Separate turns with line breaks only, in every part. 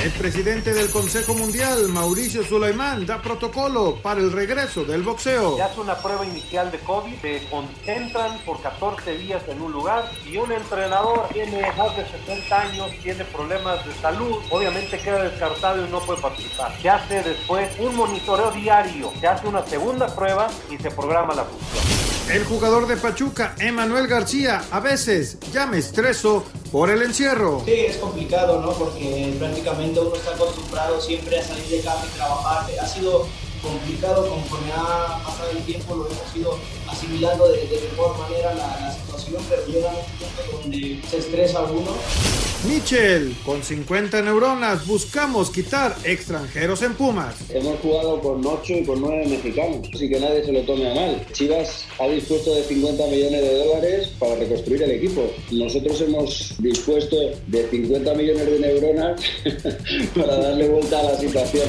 El presidente del Consejo Mundial, Mauricio Sulaimán, da protocolo para el regreso del boxeo.
Se hace una prueba inicial de COVID, se concentran por 14 días en un lugar y un entrenador tiene más de 60 años, tiene problemas de salud, obviamente queda descartado y no puede participar. Se hace después un monitoreo diario, se hace una segunda prueba y se programa la función.
El jugador de Pachuca, Emanuel García, a veces ya me estreso por el encierro.
Sí, es complicado, ¿no? Porque prácticamente uno está acostumbrado siempre a salir de casa y trabajar. Ha sido complicado conforme ha pasado el tiempo, lo hemos ido asimilando de, de mejor manera la, la, situación, pero llega un punto donde se estresa uno.
Michel, con 50 neuronas, buscamos quitar extranjeros en Pumas.
Hemos jugado con 8 y con 9 mexicanos, así que nadie se lo tome a mal. Chivas ha dispuesto de 50 millones de dólares para reconstruir el equipo. Nosotros hemos dispuesto de 50 millones de neuronas para darle vuelta a la situación.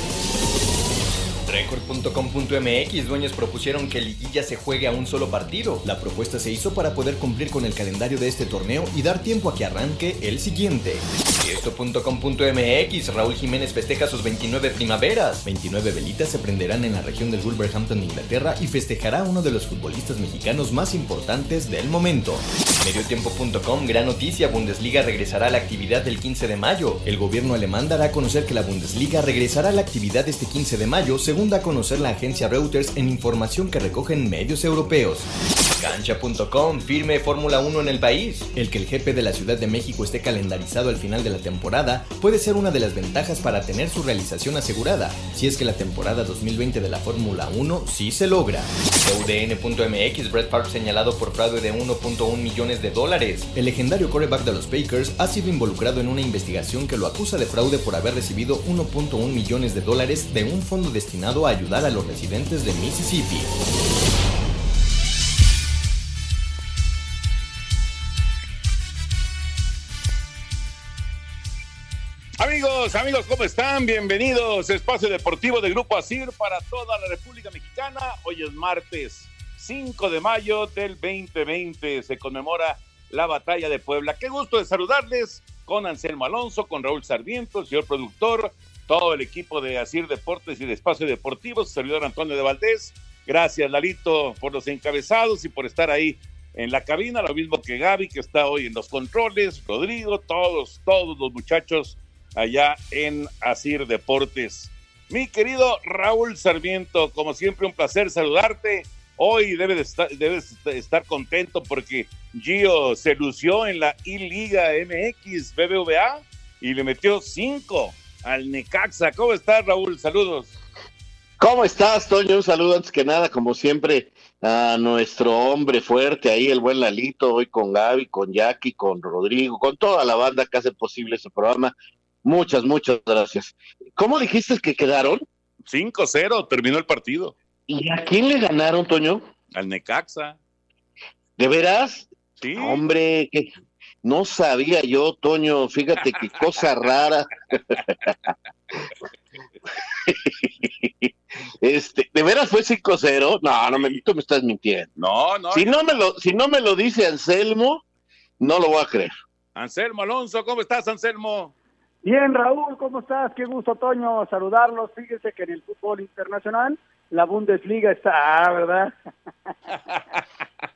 Record.com.mx dueños propusieron que Liguilla se juegue a un solo partido. La propuesta se hizo para poder cumplir con el calendario de este torneo y dar tiempo a que arranque el siguiente. Esto.com.mx Raúl Jiménez festeja sus 29 primaveras. 29 velitas se prenderán en la región del Wolverhampton, Inglaterra y festejará uno de los futbolistas mexicanos más importantes del momento. Mediotiempo.com Gran noticia, Bundesliga regresará a la actividad del 15 de mayo. El gobierno alemán dará a conocer que la Bundesliga regresará a la actividad este 15 de mayo, según a conocer la agencia Reuters en información que recogen medios europeos. Cancha.com firme Fórmula 1 en el país. El que el jefe de la Ciudad de México esté calendarizado al final de la temporada puede ser una de las ventajas para tener su realización asegurada, si es que la temporada 2020 de la Fórmula 1 sí se logra. UDN.mx Brett Favre señalado por fraude de 1.1 millones de dólares. El legendario coreback de los Packers ha sido involucrado en una investigación que lo acusa de fraude por haber recibido 1.1 millones de dólares de un fondo destinado a ayudar a los residentes de Mississippi.
Amigos, amigos, ¿cómo están? Bienvenidos a Espacio Deportivo de Grupo Asir para toda la República Mexicana. Hoy es martes 5 de mayo del 2020. Se conmemora la batalla de Puebla. Qué gusto de saludarles con Anselmo Alonso, con Raúl Sarmiento, el señor productor, todo el equipo de Asir Deportes y de Espacio Deportivo, su servidor Antonio de Valdés. Gracias, Lalito, por los encabezados y por estar ahí en la cabina, lo mismo que Gaby, que está hoy en los controles, Rodrigo, todos, todos los muchachos allá en Asir Deportes. Mi querido Raúl Sarmiento, como siempre, un placer saludarte. Hoy debes estar, debes estar contento porque Gio se lució en la I-Liga MX BBVA y le metió cinco al Necaxa. ¿Cómo estás, Raúl? Saludos.
¿Cómo estás, Toño? Un saludo antes que nada, como siempre, a nuestro hombre fuerte ahí, el buen Lalito, hoy con Gaby, con Jackie, con Rodrigo, con toda la banda que hace posible este programa. Muchas, muchas gracias. ¿Cómo dijiste que quedaron?
5-0, terminó el partido.
¿Y a quién le ganaron, Toño?
Al Necaxa.
¿De veras?
Sí.
Hombre, que no sabía yo, Toño, fíjate qué cosa rara. Este, ¿de veras fue 5-0? No, no me, tú me estás mintiendo.
No, no.
Si no me lo, si no me lo dice Anselmo, no lo voy a creer.
Anselmo Alonso, ¿cómo estás, Anselmo?
Bien, Raúl, ¿cómo estás? Qué gusto, Toño, saludarlos. Fíjese que en el fútbol internacional la Bundesliga está, ah, ¿verdad?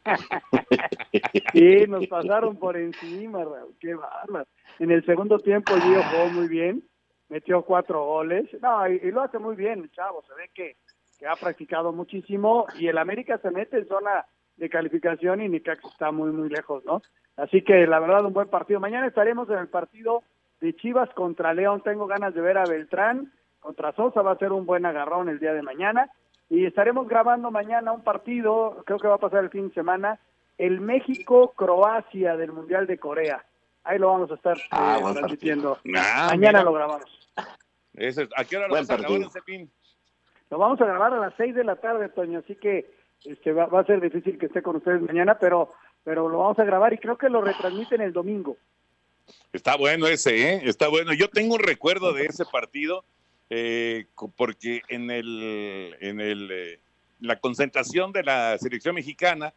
sí, nos pasaron por encima, Raúl, qué bárbaro. En el segundo tiempo Gio jugó muy bien, metió cuatro goles, no, y, lo hace muy bien, chavo, se ve que, que ha practicado muchísimo y el América se mete en zona de calificación y Nicax está muy, muy lejos, ¿no? Así que la verdad, un buen partido. Mañana estaremos en el partido de Chivas contra León. Tengo ganas de ver a Beltrán contra Sosa, va a ser un buen agarrón el día de mañana. Y estaremos grabando mañana un partido, creo que va a pasar el fin de semana, el México-Croacia del Mundial de Corea. Ahí lo vamos a estar
ah,
eh, transmitiendo.
Ah,
mañana lo grabamos.
¿A qué hora lo vamos a grabar ese fin?
Lo vamos a grabar a las 6 de la tarde, Toño, así que este va, va, a ser difícil que esté con ustedes mañana, pero pero lo vamos a grabar y creo que lo retransmiten el domingo.
Está bueno ese, ¿eh? Está bueno. Yo tengo un recuerdo de ese partido eh, porque en el en el eh, la concentración de la selección mexicana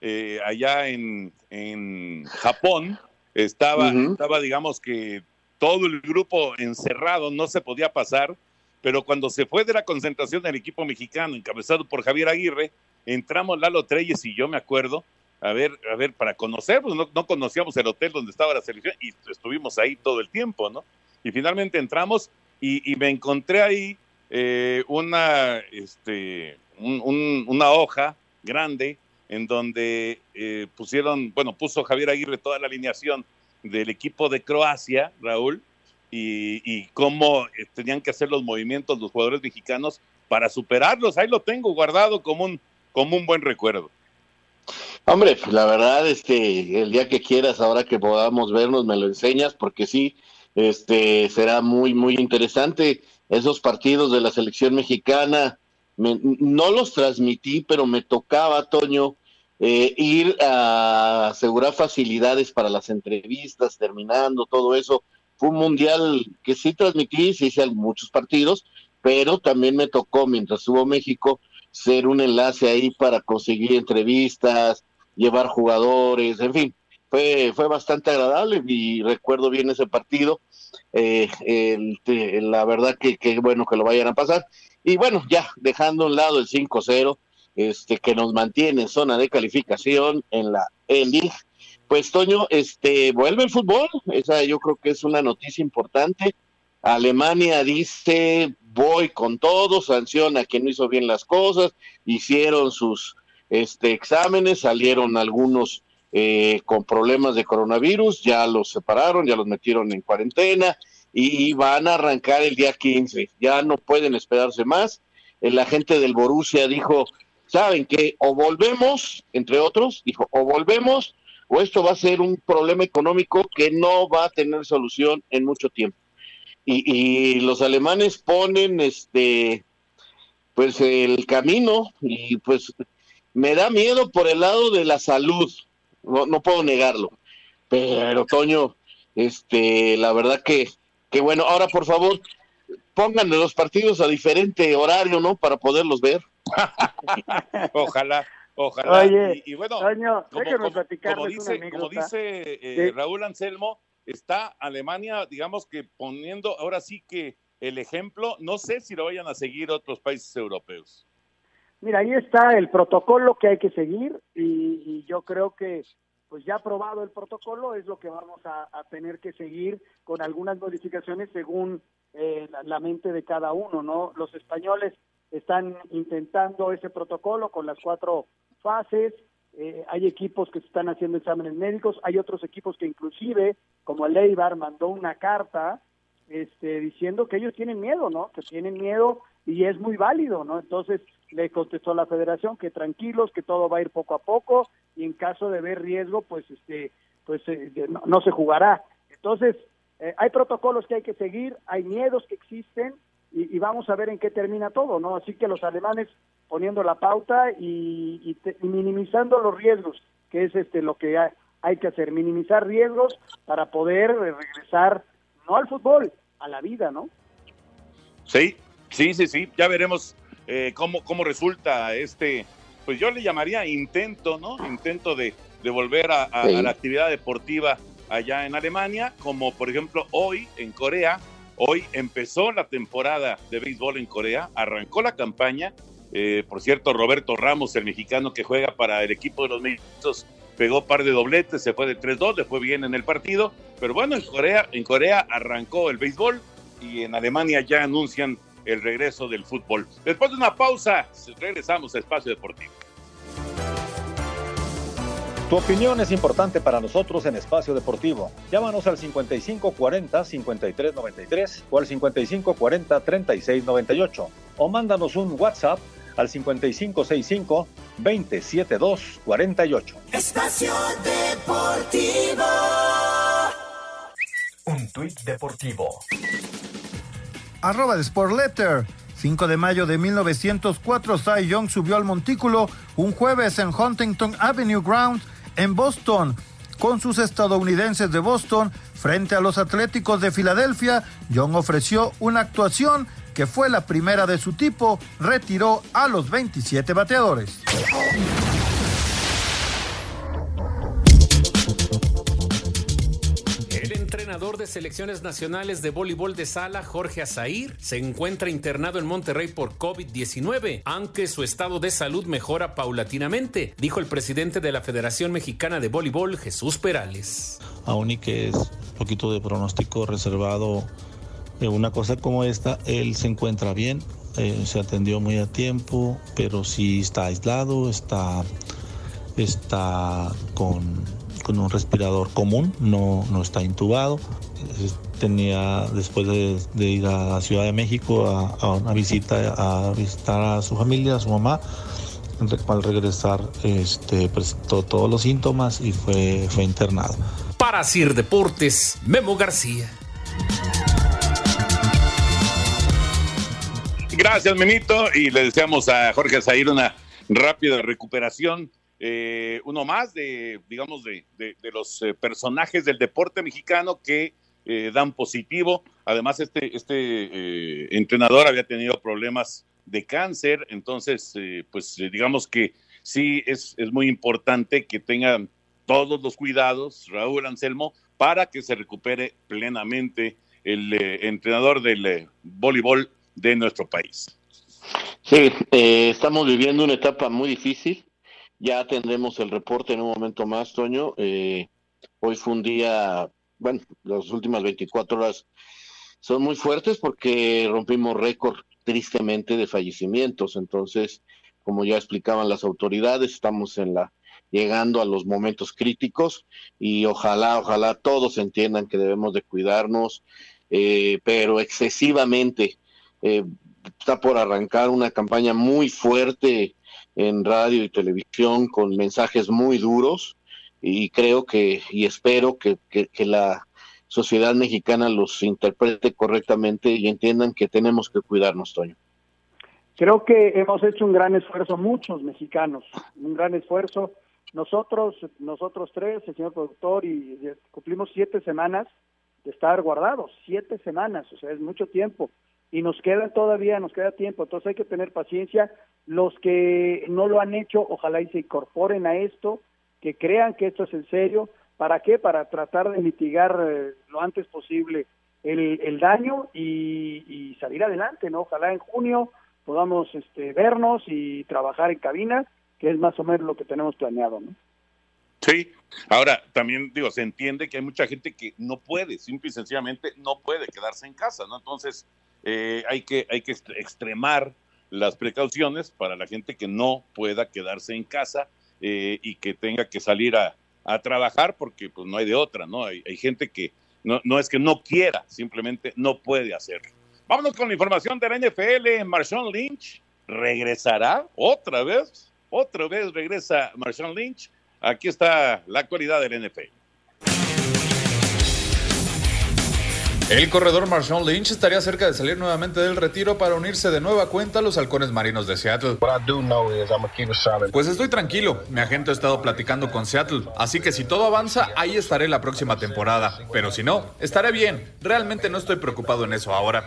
eh, allá en, en Japón estaba estaba digamos que todo el grupo encerrado, no se podía pasar, pero cuando se fue de la concentración del equipo mexicano encabezado por Javier Aguirre, entramos Lalo Treyes y yo me acuerdo, a ver, a ver, para conocer, pues no, no, conocíamos el hotel donde estaba la selección y estuvimos ahí todo el tiempo, ¿no? Y finalmente entramos y, y me encontré ahí eh, una, este, un, un, una hoja grande en donde eh, pusieron, bueno, puso Javier Aguirre toda la alineación del equipo de Croacia, Raúl, y, cómo eh, tenían que hacer los movimientos los jugadores mexicanos para superarlos. Ahí lo tengo guardado como un, como un buen recuerdo.
Hombre, la verdad, este, el día que quieras, ahora que podamos vernos, me lo enseñas, porque sí, este, será muy, muy interesante. Esos partidos de la selección mexicana, me, no los transmití, pero me tocaba, Toño, eh, ir a asegurar facilidades para las entrevistas, terminando todo eso. Fue un mundial que sí transmití, sí hice muchos partidos, pero también me tocó, mientras hubo México, ser un enlace ahí para conseguir entrevistas, llevar jugadores, en fin, fue, fue bastante agradable y recuerdo bien ese partido. Eh, la verdad que, que, bueno que lo vayan a pasar. Y bueno, ya dejando a un lado el 5-0, este, que nos mantiene en zona de calificación en la E-League. Pues Toño, este, vuelve el fútbol, esa yo creo que es una noticia importante. Alemania dice, voy con todo, sanciona a quien no hizo bien las cosas, hicieron sus este, exámenes, salieron algunos eh, con problemas de coronavirus, ya los separaron, ya los metieron en cuarentena y van a arrancar el día 15, ya no pueden esperarse más. El agente del Borussia dijo, ¿saben qué? O volvemos, entre otros, dijo, o volvemos o esto va a ser un problema económico que no va a tener solución en mucho tiempo y, los alemanes ponen este pues el camino y pues me da miedo por el lado de la salud no, no puedo negarlo. Pero Toño este la verdad que que bueno. Ahora por favor pónganle los partidos a diferente horario no para poderlos ver.
Ojalá ojalá.
Oye,
y, bueno
Toño,
como, como, dice, como dice eh, Raúl Anselmo está Alemania, digamos que poniendo ahora sí que el ejemplo, no sé si lo vayan a seguir otros países europeos.
Mira, ahí está el protocolo que hay que seguir y, yo creo que pues ya aprobado el protocolo es lo que vamos a, tener que seguir con algunas modificaciones según eh, la, mente de cada uno, ¿no? Los españoles están intentando ese protocolo con las cuatro fases, eh, hay equipos que están haciendo exámenes médicos, hay otros equipos que inclusive, como el Eibar, mandó una carta este, diciendo que ellos tienen miedo, ¿no? Que tienen miedo y es muy válido, ¿no? Entonces le contestó la federación que tranquilos, que todo va a ir poco a poco y en caso de ver riesgo, pues este, pues eh, no, no, se jugará. Entonces eh, hay protocolos que hay que seguir, hay miedos que existen y, vamos a ver en qué termina todo, ¿no? Así que los alemanes poniendo la pauta y, y, te, y minimizando los riesgos, que es este lo que hay, hay, que hacer, minimizar riesgos para poder regresar no al fútbol, a la vida, ¿no?
Sí, sí, sí, sí, ya veremos eh, cómo, cómo resulta este, pues yo le llamaría intento, ¿no? Intento de, de volver a, a, sí. a la actividad deportiva allá en Alemania, como por ejemplo hoy en Corea, Hoy empezó la temporada de béisbol en Corea, arrancó la campaña Eh, por cierto, Roberto Ramos, el mexicano que juega para el equipo de los mexicanos, pegó par de dobletes, se fue de 3-2, le fue bien en el partido. Pero bueno, en Corea, en Corea arrancó el béisbol y en Alemania ya anuncian el regreso del fútbol. Después de una pausa, regresamos a Espacio Deportivo.
Tu opinión es importante para nosotros en Espacio Deportivo. Llámanos al 5540-5393 o al 5540-3698 o mándanos un WhatsApp al 5565-27248.
Espacio Deportivo.
Un tuit deportivo.
Arroba de Sport Letter. 5 de mayo de 1904, Cy Young subió al montículo un jueves en Huntington Avenue Ground en Boston. Con sus estadounidenses de Boston frente a los Atléticos de Filadelfia, Young ofreció una actuación que fue la primera de su tipo, retiró a los 27 bateadores.
De selecciones nacionales de voleibol de sala, Jorge Azair, se encuentra internado en Monterrey por COVID-19, aunque su estado de salud mejora paulatinamente, dijo el presidente de la Federación Mexicana de Voleibol, Jesús Perales.
Aún y que es un poquito de pronóstico reservado de una cosa como esta, él se encuentra bien, eh, se atendió muy a tiempo, pero sí está aislado, está, está con, con un respirador común, no, no está intubado. Tenía, después de, de ir a la Ciudad de México a, a una visita, a visitar a su familia, a su mamá, al regresar este, presentó todos los síntomas y fue, fue internado.
Para Sir Deportes, Memo García.
Gracias, Menito, y le deseamos a Jorge Zair una rápida recuperación. Eh, uno más de, digamos, de, de, de los eh, personajes del deporte mexicano que eh, dan positivo. Además, este, este eh, entrenador había tenido problemas de cáncer, entonces, eh, pues digamos que sí es, es muy importante que tengan todos los cuidados, Raúl Anselmo, para que se recupere plenamente el entrenador del voleibol de nuestro país.
Sí, eh, estamos viviendo una etapa muy difícil. Ya tendremos el reporte en un momento más, Toño. Eh, hoy fue un día, bueno, las últimas 24 horas son muy fuertes porque rompimos récord tristemente de fallecimientos. Entonces, como ya explicaban las autoridades, estamos en la llegando a los momentos críticos y ojalá, ojalá todos entiendan que debemos de cuidarnos, eh, pero excesivamente. Eh, está por arrancar una campaña muy fuerte en radio y televisión con mensajes muy duros y creo que y espero que, que, la sociedad mexicana los interprete correctamente y entiendan que tenemos que cuidarnos, Toño.
Creo que hemos hecho un gran esfuerzo, muchos mexicanos, un gran esfuerzo. Nosotros, nosotros tres, el señor productor, y cumplimos siete semanas de estar guardados, siete semanas, o sea, es mucho tiempo y nos queda todavía, nos queda tiempo, entonces hay que tener paciencia. Los que no lo han hecho, ojalá y se incorporen a esto, que crean que esto es en serio. ¿Para qué? Para tratar de mitigar eh, lo antes posible el, el daño y, salir adelante, ¿no? Ojalá en junio podamos este, vernos y trabajar en cabina, que es más o menos lo que tenemos planeado, ¿no?
Sí, ahora también digo, se entiende que hay mucha gente que no puede, simple y sencillamente no puede quedarse en casa, ¿no? Entonces, eh, hay, que, hay que extremar las precauciones para la gente que no pueda quedarse en casa eh, y que tenga que salir a, trabajar porque pues no hay de otra, ¿no? Hay, hay gente que no, no, es que no quiera, simplemente no puede hacerlo. Vámonos con la información de la NFL. Marshawn Lynch regresará otra vez, otra vez regresa Marshawn Lynch. Aquí está la actualidad del NFL.
El corredor Marshawn Lynch estaría cerca de salir nuevamente del retiro para unirse de nueva cuenta a los halcones marinos de Seattle. Pues estoy tranquilo, mi agente ha estado platicando con Seattle, así que si todo avanza, ahí estaré la próxima temporada. Pero si no, estaré bien. Realmente no estoy preocupado en eso ahora.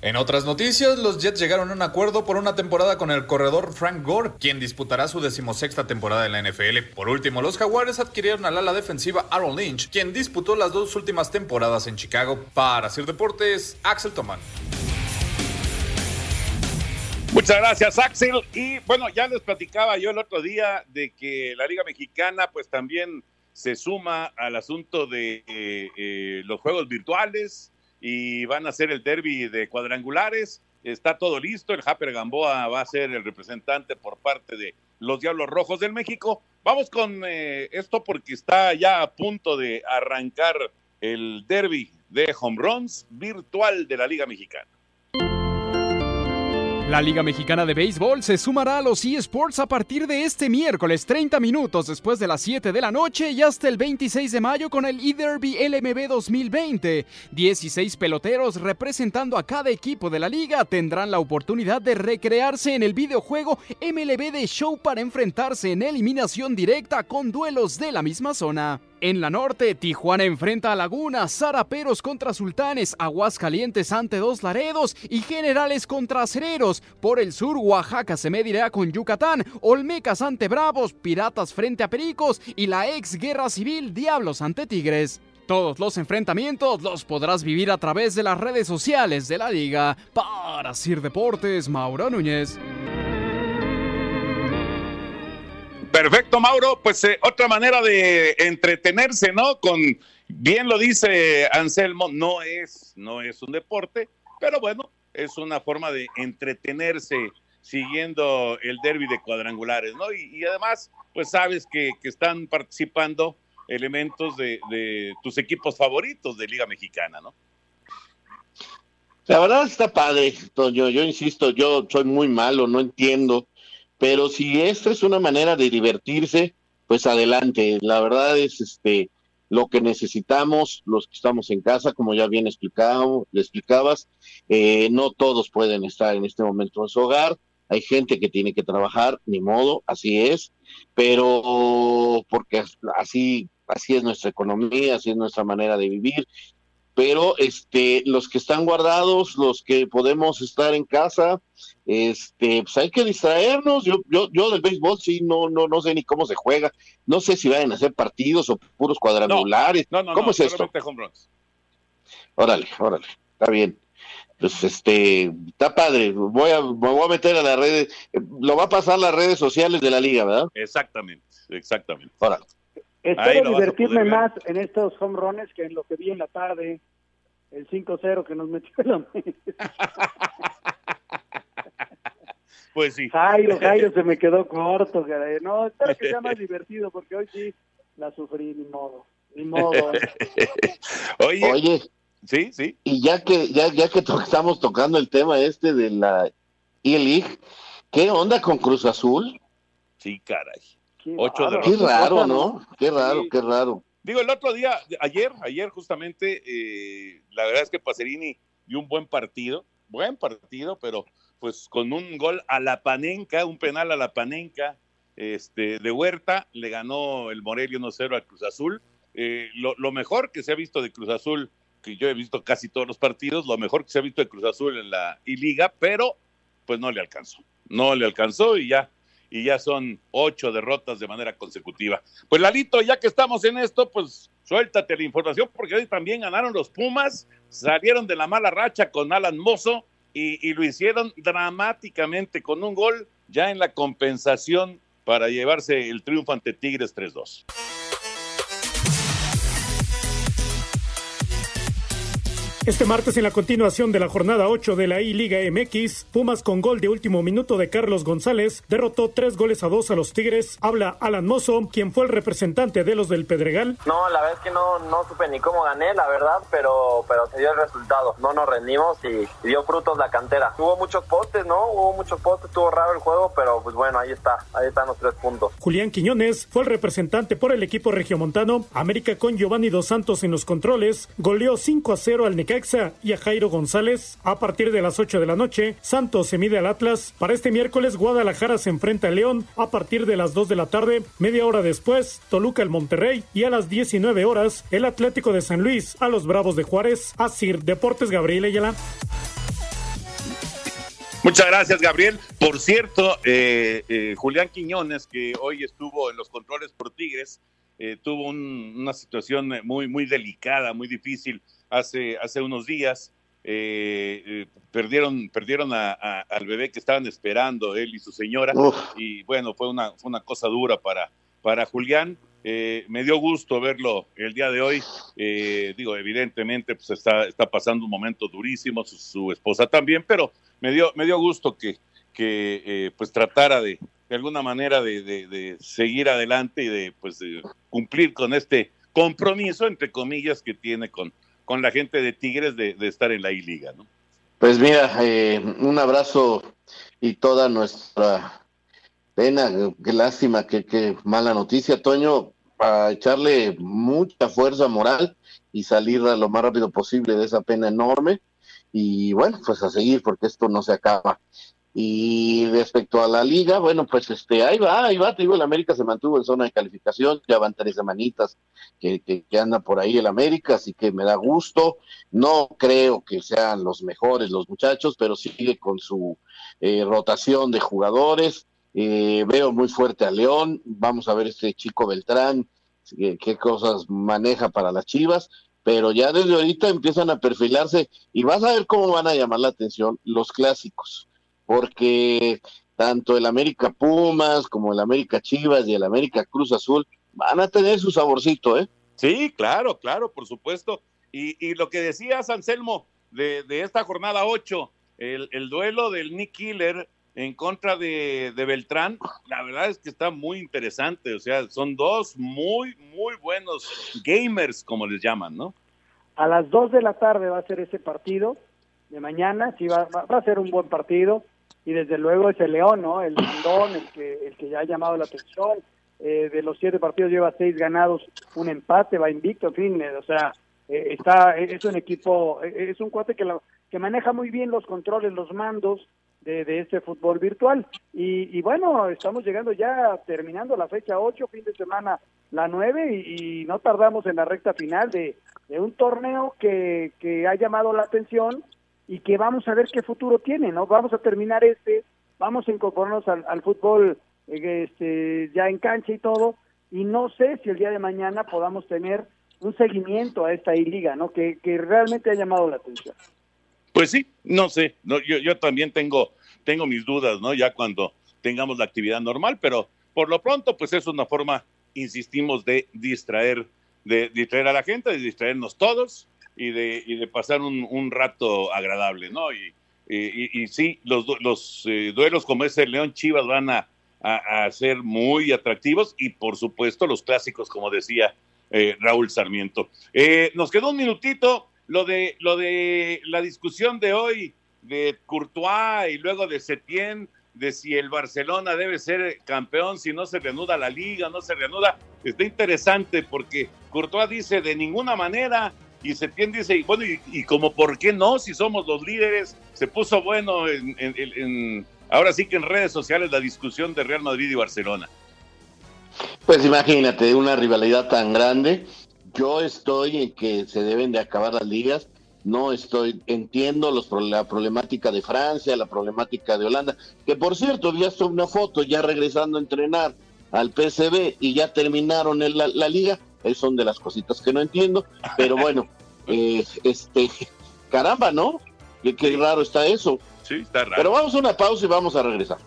En otras noticias, los Jets llegaron a un acuerdo por una temporada con el corredor Frank Gore, quien disputará su decimosexta temporada en la NFL. Por último, los Jaguares adquirieron al ala defensiva Aaron Lynch, quien disputó las dos últimas temporadas en Chicago. Para Sir Deportes, Axel Tomán.
Muchas gracias, Axel. Y bueno, ya les platicaba yo el otro día de que la Liga Mexicana, pues también se suma al asunto de eh, eh, los juegos virtuales y van a hacer el derby de cuadrangulares. Está todo listo. El Japper Gamboa va a ser el representante por parte de los Diablos Rojos del México. Vamos con eh, esto porque está ya a punto de arrancar el derby de home runs virtual de la Liga Mexicana.
La Liga Mexicana de Béisbol se sumará a los eSports a partir de este miércoles 30 minutos después de las 7 de la noche y hasta el 26 de mayo con el eDerby LMB 2020. 16 peloteros representando a cada equipo de la liga tendrán la oportunidad de recrearse en el videojuego MLB de Show para enfrentarse en eliminación directa con duelos de la misma zona. En la norte, Tijuana enfrenta a Laguna, Zaraperos contra Sultanes, Aguascalientes ante Dos Laredos y Generales contra Acereros. Por el sur, Oaxaca se medirá con Yucatán, Olmecas ante Bravos, Piratas frente a Pericos y la ex Guerra Civil Diablos ante Tigres. Todos los enfrentamientos los podrás vivir a través de las redes sociales de la liga. Para Sir Deportes, Mauro Núñez.
Perfecto, Mauro. Pues eh, otra manera de entretenerse, ¿no? Con, bien lo dice Anselmo, no es, no es un deporte, pero bueno, es una forma de entretenerse siguiendo el derby de cuadrangulares, ¿no? Y, además, pues sabes que, están participando elementos de, de, tus equipos favoritos de Liga Mexicana, ¿no?
La verdad está padre, Toño. Yo insisto, yo soy muy malo, no entiendo pero si esta es una manera de divertirse, pues adelante. La verdad es este lo que necesitamos los que estamos en casa, como ya bien explicado, le explicabas, eh, no todos pueden estar en este momento en su hogar. Hay gente que tiene que trabajar, ni modo, así es, pero porque así así es nuestra economía, así es nuestra manera de vivir pero este los que están guardados, los que podemos estar en casa, este pues hay que distraernos. Yo yo yo del béisbol sí no no no sé ni cómo se juega. No sé si vayan a hacer partidos o puros cuadrangulares. No, no, ¿Cómo es esto? Órale, órale. Está bien. Pues este, está padre. Voy a, me voy a meter a las redes. Lo va a pasar las redes sociales de la liga, ¿verdad?
Exactamente, exactamente.
Órale.
Espero divertirme más en estos home runs que en lo que vi en la tarde, el 5-0 que nos metió la
Pues sí.
Jairo, Jairo se me quedó corto, caray. No, espero que sea más divertido porque hoy sí la sufrí, ni modo. Ni modo.
Oye, Oye,
sí, sí.
Y ya que ya ya que estamos tocando el tema este de la E-League, ¿qué onda con Cruz Azul?
Sí, caray.
Qué Qué raro, ¿no? Qué raro, qué raro.
Digo, el otro día, ayer, ayer justamente, eh, la verdad es que Pacerini dio un buen partido, buen partido, pero pues con un gol a la Panenca, un penal a la Panenca este, de Huerta, le ganó el Morelia 1-0 al Cruz Azul. Eh, lo, lo, mejor que se ha visto de Cruz Azul, que yo he visto casi todos los partidos, lo mejor que se ha visto de Cruz Azul en la I-Liga, pero pues no le alcanzó, no le alcanzó y ya y ya son ocho derrotas de manera consecutiva. Pues Lalito, ya que estamos en esto, pues suéltate la información porque hoy también ganaron los Pumas, salieron de la mala racha con Alan Mozo y, y lo hicieron dramáticamente con un gol ya en la compensación para llevarse el triunfo ante Tigres 3-2.
Este martes en la continuación de la jornada 8 de la I-Liga MX, Pumas con gol de último minuto de Carlos González derrotó tres goles a dos a los Tigres. Habla Alan Mozo, quien fue el representante de los del Pedregal.
No, la verdad es que no, no supe ni cómo gané, la verdad, pero, pero se dio el resultado. No nos rendimos y, dio frutos la cantera. Hubo muchos postes, ¿no? Hubo muchos postes, estuvo raro el juego, pero pues bueno, ahí está, ahí están los tres puntos.
Julián Quiñones fue el representante por el equipo regiomontano. América con Giovanni Dos Santos en los controles goleó 5 a 0 al Necaxa y a Jairo González. A partir de las 8 de la noche, Santos se mide al Atlas. Para este miércoles, Guadalajara se enfrenta a León a partir de las 2 de la tarde. Media hora después, Toluca el Monterrey y a las 19 horas, el Atlético de San Luis a los Bravos de Juárez. Asir Deportes Gabriel Ayala.
Muchas gracias, Gabriel. Por cierto, eh, eh, Julián Quiñones, que hoy estuvo en los controles por Tigres, eh, tuvo una situación muy, muy delicada, muy difícil hace, hace unos días. eh, eh, perdieron, perdieron a, al bebé que estaban esperando él y su señora. Y bueno, fue una, fue una cosa dura para, para Julián. Eh, me dio gusto verlo el día de hoy. digo, evidentemente, pues está, está pasando un momento durísimo, su, esposa también, pero me dio, me dio gusto que, que pues tratara de, de alguna manera de, de, seguir adelante y de pues cumplir con este compromiso, entre comillas, que tiene con, con la gente de Tigres de, estar en la I-Liga, ¿no?
Pues mira, eh, un abrazo y toda nuestra pena, qué lástima, qué, qué mala noticia, Toño, para echarle mucha fuerza moral y salir lo más rápido posible de esa pena enorme y bueno, pues a seguir porque esto no se acaba. Y respecto a la liga, bueno, pues este, ahí va, ahí va, te digo, el América se mantuvo en zona de calificación, ya van tres semanitas que, que, anda por ahí el América, así que me da gusto. No creo que sean los mejores los muchachos, pero sigue con su eh, rotación de jugadores. Eh, veo muy fuerte a León, vamos a ver este chico Beltrán, qué cosas maneja para las Chivas, pero ya desde ahorita empiezan a perfilarse y vas a ver cómo van a llamar la atención los clásicos porque tanto el América Pumas como el América Chivas y el América Cruz Azul van a tener su saborcito, ¿eh?
Sí, claro, claro, por supuesto. Y, y lo que decías, Anselmo, de, de esta jornada 8, el, el, duelo del Nick Killer en contra de, de, Beltrán, la verdad es que está muy interesante. O sea, son dos muy, muy buenos gamers, como les llaman, ¿no?
A las 2 de la tarde va a ser ese partido de mañana, sí va, va a ser un buen partido y desde luego es el León, ¿no? El León, el que, el que ya ha llamado la atención. Eh, de los siete partidos lleva seis ganados, un empate, va invicto, en fin, eh, o sea, eh, está, es un equipo, es un cuate que, lo, que maneja muy bien los controles, los mandos de, de este fútbol virtual. Y, y, bueno, estamos llegando ya terminando la fecha 8, fin de semana la 9, y, y no tardamos en la recta final de, de un torneo que, que ha llamado la atención y que vamos a ver qué futuro tiene, ¿no? Vamos a terminar este, vamos a incorporarnos al, fútbol eh, este, ya en cancha y todo, y no sé si el día de mañana podamos tener un seguimiento a esta liga, ¿no? Que, que realmente ha llamado la atención.
Pues sí, no sé, no, yo, yo también tengo, tengo mis dudas, ¿no? Ya cuando tengamos la actividad normal, pero por lo pronto, pues es una forma, insistimos, de distraer, de distraer a la gente, de distraernos todos, y de, y de pasar un, un rato agradable, ¿no? Y, y, y sí, los, los eh, duelos como ese León Chivas van a, a, ser muy atractivos y por supuesto los clásicos, como decía eh, Raúl Sarmiento. Eh, nos quedó un minutito lo de, lo de la discusión de hoy de Courtois y luego de Setién, de si el Barcelona debe ser campeón, si no se reanuda la liga, no se reanuda. Está interesante porque Courtois dice de ninguna manera y Setién dice, y bueno, y, como por qué no, si somos los líderes, se puso bueno en, ahora sí que en redes sociales la discusión de Real Madrid y Barcelona.
Pues imagínate, una rivalidad tan grande, yo estoy en que se deben de acabar las ligas, no estoy, entiendo los, la problemática de Francia, la problemática de Holanda, que por cierto, vi hasta una foto ya regresando a entrenar al PSB y ya terminaron la, la liga, esas son de las cositas que no entiendo, pero bueno, eh, este, caramba, ¿no? Qué, raro está eso.
Sí, está raro.
Pero vamos a una pausa y vamos a regresar.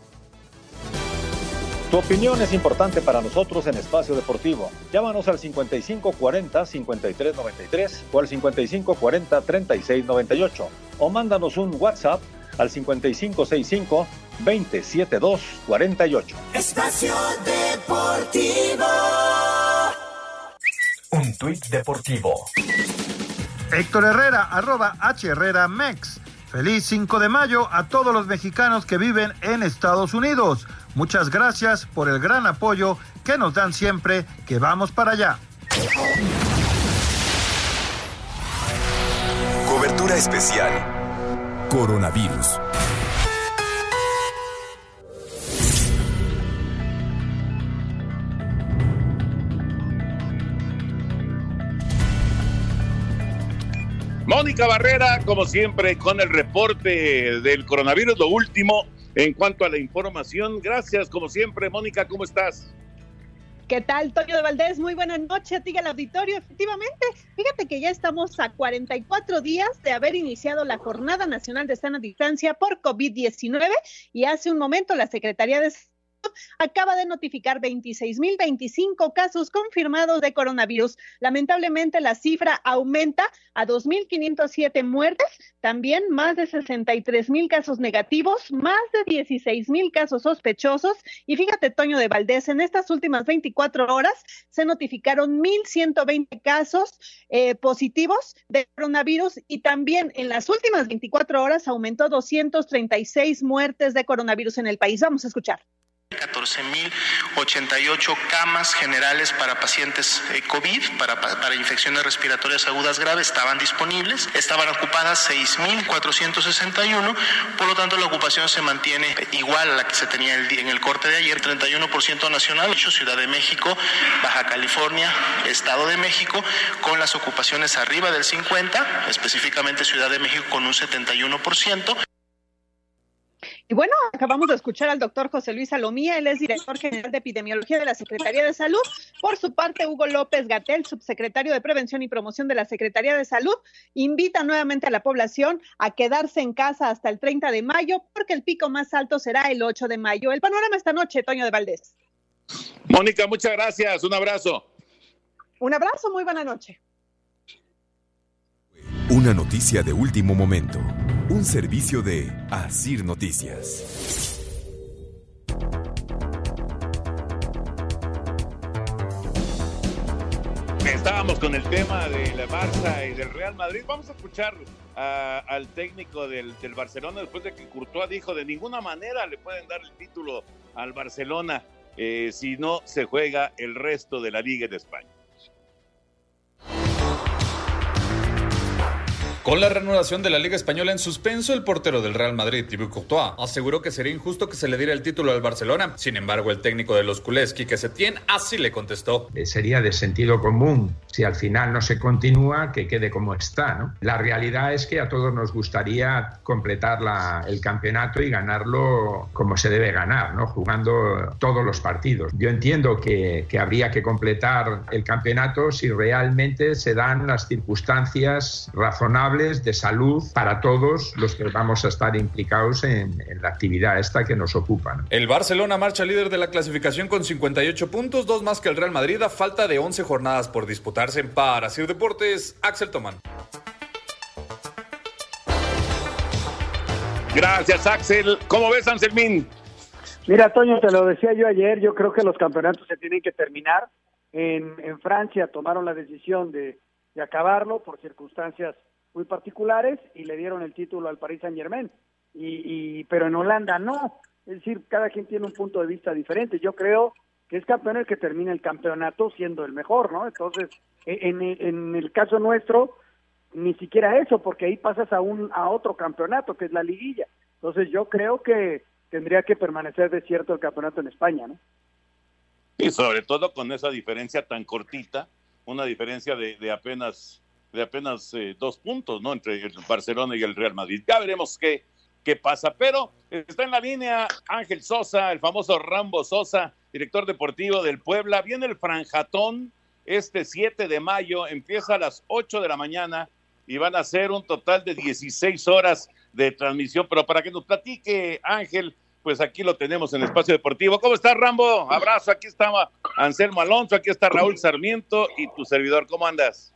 Tu opinión es importante para nosotros en Espacio Deportivo. Llámanos al 5540-5393 o al 5540-3698 o mándanos un WhatsApp al 5565-27248.
Espacio Deportivo.
Un tuit deportivo.
Héctor Herrera, arroba H Herrera Mex. Feliz 5 de mayo a todos los mexicanos que viven en Estados Unidos. Muchas gracias por el gran apoyo que nos dan siempre que vamos para allá.
Cobertura especial. Coronavirus.
Mónica Barrera, como siempre, con el reporte del coronavirus, lo último en cuanto a la información. Gracias, como siempre, Mónica, ¿cómo estás?
¿Qué tal, Toño de Valdés? Muy buena noche a ti auditorio. Efectivamente, fíjate que ya estamos a 44 días de haber iniciado la Jornada Nacional de Sana Distancia por COVID-19 y hace un momento la Secretaría de acaba de notificar 26.025 casos confirmados de coronavirus. Lamentablemente la cifra aumenta a 2.507 muertes, también más de 63.000 casos negativos, más de 16.000 casos sospechosos. Y fíjate, Toño de Valdés, en estas últimas 24 horas se notificaron 1.120 casos eh, positivos de coronavirus y también en las últimas 24 horas aumentó 236 muertes de coronavirus en el país. Vamos a escuchar.
14.088 camas generales para pacientes eh, COVID, para, para, infecciones respiratorias agudas graves, estaban disponibles. Estaban ocupadas 6.461, por lo tanto la ocupación se mantiene igual a la que se tenía en el corte de ayer, 31% nacional, Ciudad de México, Baja California, Estado de México, con las ocupaciones arriba del 50, específicamente Ciudad de México con un 71%.
Y bueno, acabamos de escuchar al doctor José Luis Salomía, él es director general de epidemiología de la Secretaría de Salud. Por su parte, Hugo López Gatel, subsecretario de Prevención y Promoción de la Secretaría de Salud, invita nuevamente a la población a quedarse en casa hasta el 30 de mayo, porque el pico más alto será el 8 de mayo. El panorama esta noche, Toño de Valdés.
Mónica, muchas gracias. Un abrazo.
Un abrazo, muy buena noche.
Una noticia de último momento. Un servicio de Asir Noticias.
Estábamos con el tema de la Barça y del Real Madrid. Vamos a escuchar al técnico del, Barcelona después de que Courtois dijo de ninguna manera le pueden dar el título al Barcelona eh, si no se juega el resto de la Liga de España.
Con la reanudación de la Liga Española en suspenso, el portero del Real Madrid, Thibaut Courtois, aseguró que sería injusto que se le diera el título al Barcelona. Sin embargo, el técnico de los culés, Quique Setién, así le contestó.
Eh, sería de sentido común, si al final no se continúa, que quede como está. ¿no? La realidad es que a todos nos gustaría completar el campeonato y ganarlo como se debe ganar, ¿no? jugando todos los partidos. Yo entiendo que, que habría que completar el campeonato si realmente se dan las circunstancias razonables de salud para todos los que vamos a estar implicados en, la actividad esta que nos ocupa.
El Barcelona marcha líder de la clasificación con 58 puntos, dos más que el Real Madrid, a falta de 11 jornadas por disputarse. Para Sir Deportes, Axel Tomán.
Gracias, Axel. ¿Cómo ves, Anselmín?
Mira, Toño, te lo decía yo ayer, yo creo que los campeonatos se tienen que terminar. En, en Francia tomaron la decisión de, de acabarlo por circunstancias muy particulares y le dieron el título al Paris Saint Germain. Y, pero en Holanda no. Es decir, cada quien tiene un punto de vista diferente. Yo creo que es campeón el que termina el campeonato siendo el mejor, ¿no? Entonces, e, en, en el caso nuestro, ni siquiera eso, porque ahí pasas a un a otro campeonato que es la liguilla. Entonces, yo creo que tendría que permanecer desierto el campeonato en España, ¿no?
Y sobre todo con esa diferencia tan cortita, una diferencia de apenas de apenas eh, dos puntos, ¿no? Entre el Barcelona y el Real Madrid. Ya veremos qué, qué pasa. Pero está en la línea Ángel Sosa, el famoso Rambo Sosa, director deportivo del Puebla. Viene el Franjatón este 7 de mayo, empieza a las 8 de la mañana y van a ser un total de 16 horas de transmisión. Pero para que nos platique Ángel, pues aquí lo tenemos en Espacio Deportivo. ¿Cómo estás, Rambo? Abrazo, aquí está Anselmo Alonso, aquí está Raúl Sarmiento y tu servidor. ¿Cómo andas?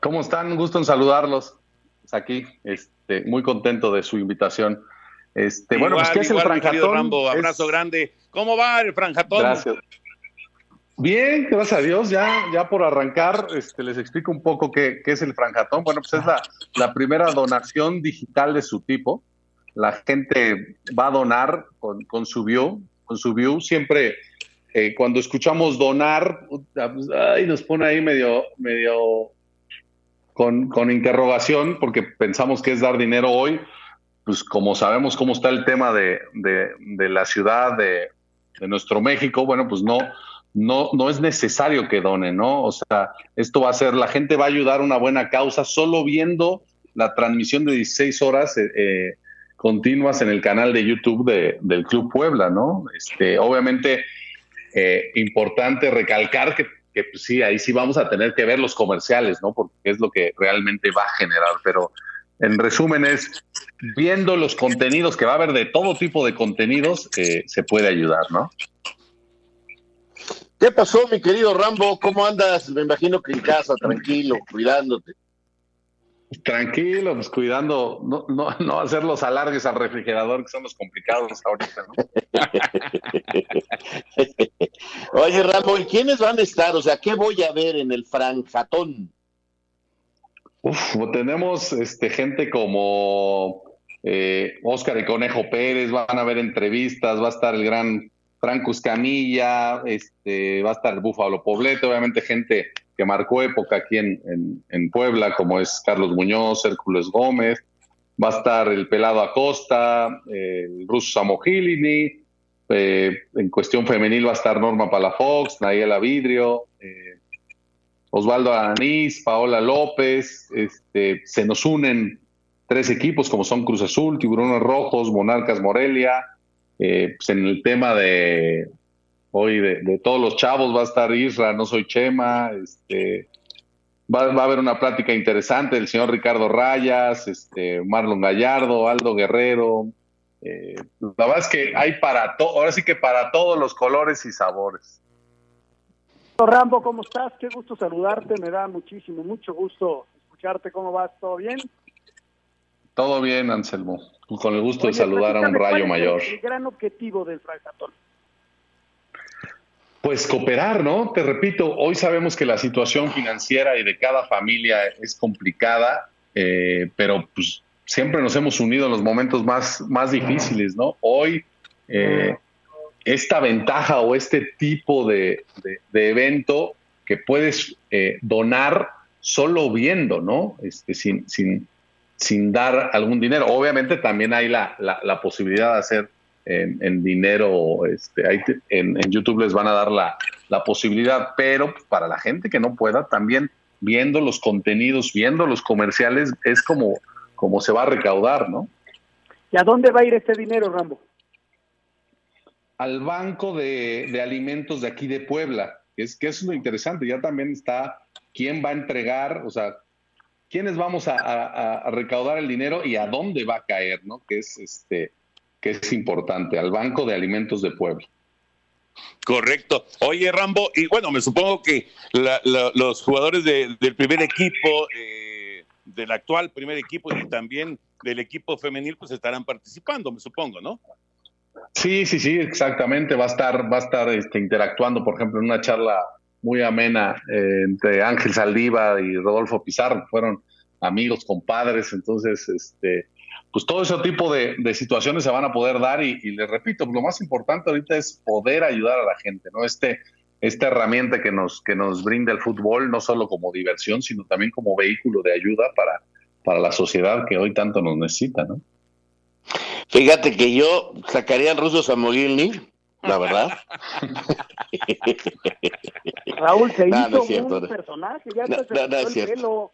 ¿Cómo están? Un gusto en saludarlos. Pues aquí, este, muy contento de su invitación. Este, bueno, pues ¿qué es el Franjatón?
Rambo, abrazo grande. ¿Cómo va el Franjatón?
Gracias. Bien, gracias a Dios, ya, ya por arrancar, este, les explico un poco qué, qué es el Franjatón. Bueno, pues es la, la, primera donación digital de su tipo. La gente va a donar con, con su view, con su view. Siempre eh, cuando escuchamos donar, ay, nos pone ahí medio, medio con, interrogación, porque pensamos que es dar dinero hoy, pues como sabemos cómo está el tema de, la ciudad de, nuestro México, bueno, pues no, no, no es necesario que donen, ¿no? O sea, esto va a ser, la gente va a ayudar a una buena causa solo viendo la transmisión de 16 horas eh, eh, continuas en el canal de YouTube del Club Puebla, ¿no? Este, obviamente eh, importante recalcar que, pues, sí, ahí sí vamos a tener que ver los comerciales, ¿no? Porque es lo que realmente va a generar, pero en resumen es, viendo los contenidos, que va a haber de todo tipo de contenidos, eh, se puede ayudar, ¿no?
¿Qué pasó, mi querido Rambo? ¿Cómo andas? Me imagino que en casa, tranquilo, cuidándote.
Tranquilo, pues cuidando, no, no, no hacer los alargues al refrigerador, que son los complicados ahorita, ¿no?
Oye, Rambo, ¿y quiénes van a estar? O sea, ¿qué voy a ver en el Franjatón?
Uf, tenemos este, gente como eh, Oscar y Conejo Pérez, van a haber entrevistas, va a estar el gran Franco Escamilla, este, va a estar el Búfalo Poblete, obviamente gente que marcó época aquí en, en, Puebla, como es Carlos Muñoz, Hércules Gómez, va a estar el Pelado Acosta, el ruso Samogilini, eh, en cuestión femenil va a estar Norma Palafox, Nayela Vidrio, eh, Osvaldo Anís, Paola López, este, se nos unen tres equipos como son Cruz Azul, Tiburones Rojos, Monarcas Morelia. Eh, pues en el tema de hoy de, todos los chavos va a estar Isra, no soy Chema, este, va, a haber una plática interesante del señor Ricardo Rayas, este, Marlon Gallardo, Aldo Guerrero. Eh, la verdad es que hay para todo, ahora sí que para todos los colores y sabores.
Rambo, ¿cómo estás? Qué gusto saludarte, me da muchísimo, mucho gusto escucharte. ¿Cómo vas? ¿Todo bien?
Todo bien, Anselmo. Con el gusto de saludar a un rayo mayor.
El gran objetivo del Francatón.
Pues cooperar, ¿no? Te repito, hoy sabemos que la situación financiera y de cada familia es complicada, eh, pero pues siempre nos hemos unido en los momentos más, más difíciles, ¿no? Hoy eh, esta ventaja o este tipo de, evento que puedes eh, donar solo viendo, ¿no? Este, sin, sin, sin dar algún dinero. Obviamente también hay la, la, posibilidad de hacer en, dinero, este, en, en, YouTube les van a dar la, la posibilidad, pero para la gente que no pueda, también viendo los contenidos, viendo los comerciales, es como, como se va a recaudar, ¿no?
¿Y a dónde va a ir este dinero, Rambo?
al Banco de, Alimentos de aquí de Puebla, que es, que es lo interesante, ya también está quién va a entregar, o sea, quiénes vamos a, recaudar el dinero y a dónde va a caer, ¿no? Que es, este, que es importante, al Banco de Alimentos de Puebla.
Correcto. Oye, Rambo, y bueno, me supongo que los jugadores del primer equipo, eh, del actual primer equipo y también del equipo femenil, pues estarán participando, me supongo, ¿no?
Sí, sí, sí, exactamente. Va a estar, va a estar este, interactuando, por ejemplo, en una charla muy amena eh, entre Ángel Saldiva y Rodolfo Pizarro, fueron amigos, compadres, entonces, este, pues todo ese tipo de, situaciones se van a poder dar y, les repito, lo más importante ahorita es poder ayudar a la gente, ¿no? Este, esta herramienta que nos, que nos brinda el fútbol, no solo como diversión, sino también como vehículo de ayuda para, para la sociedad que hoy tanto nos necesita, ¿no?
Fíjate que yo sacaría al ruso Samogilny, la verdad.
Raúl se hizo un personaje, ya
no, no, no es cierto.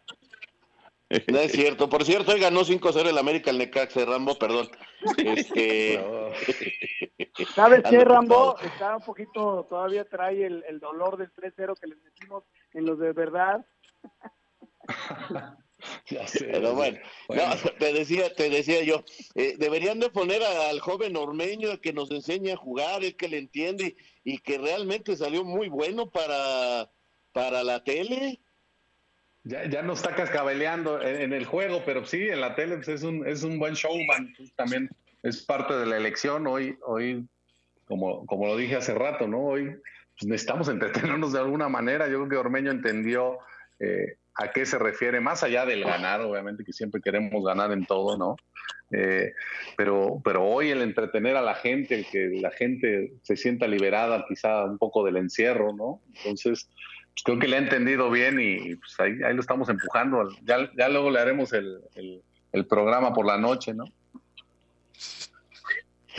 No es cierto. Por cierto, hoy ganó 5-0 el América el Necaxa, Rambo, perdón. Este...
¿Sabes qué, Rambo? Está un poquito, todavía trae el, el dolor del 3-0 que les metimos en los de verdad.
Pero bueno, te decía, te decía yo, eh, deberían de poner al joven ormeño que nos enseñe a jugar, el que le entiende y que realmente salió muy bueno para, para la tele.
Ya, ya no está cascabeleando en, el juego, pero sí, en la tele pues, es, un, es un buen showman, pues, también es parte de la elección. Hoy, hoy como, como lo dije hace rato, ¿no? Hoy pues, necesitamos entretenernos de alguna manera. Yo creo que Ormeño entendió eh, a qué se refiere, más allá del ganar, obviamente que siempre queremos ganar en todo, ¿no? Eh, pero, pero hoy el entretener a la gente, el que la gente se sienta liberada quizá un poco del encierro, ¿no? Entonces, pues creo que le ha entendido bien y pues ahí, ahí lo estamos empujando. Ya, ya luego le haremos el, el, programa por la noche, ¿no?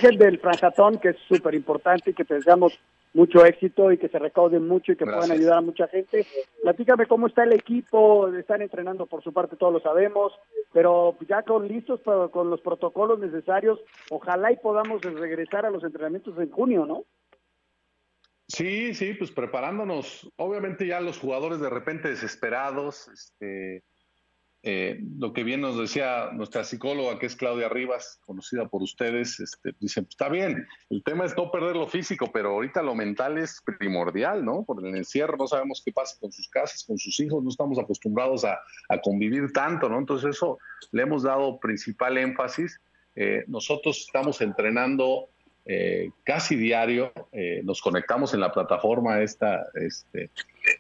El del Francatón, que es súper importante y que te deseamos mucho éxito y que se recauden mucho y que puedan ayudar a mucha gente. Platícame cómo está el equipo, están entrenando por su parte, todos lo sabemos, pero ya con listos con los protocolos necesarios, ojalá y podamos regresar a los entrenamientos en junio, ¿no?
Sí, sí, pues preparándonos. Obviamente ya los jugadores de repente desesperados, este, eh, lo que bien nos decía nuestra psicóloga, que es Claudia Rivas, conocida por ustedes, este, dice, pues, está bien, el tema es no perder lo físico, pero ahorita lo mental es primordial, ¿no? Por el encierro no sabemos qué pasa con sus casas, con sus hijos, no estamos acostumbrados a, convivir tanto, ¿no? Entonces eso le hemos dado principal énfasis. Eh, nosotros estamos entrenando eh, casi diario, nos conectamos en la plataforma esta, este,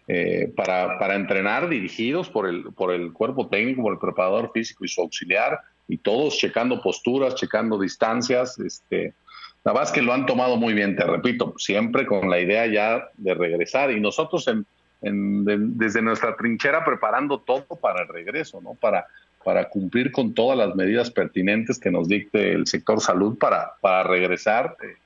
eh, para, para, entrenar dirigidos por el, por el cuerpo técnico, por el preparador físico y su auxiliar, y todos checando posturas, checando distancias. Este, nada más que lo han tomado muy bien, te repito, siempre con la idea ya de regresar. Y nosotros en, desde nuestra trinchera preparando todo para el regreso, ¿no? Para, para cumplir con todas las medidas pertinentes que nos dicte el sector salud para, para regresar de,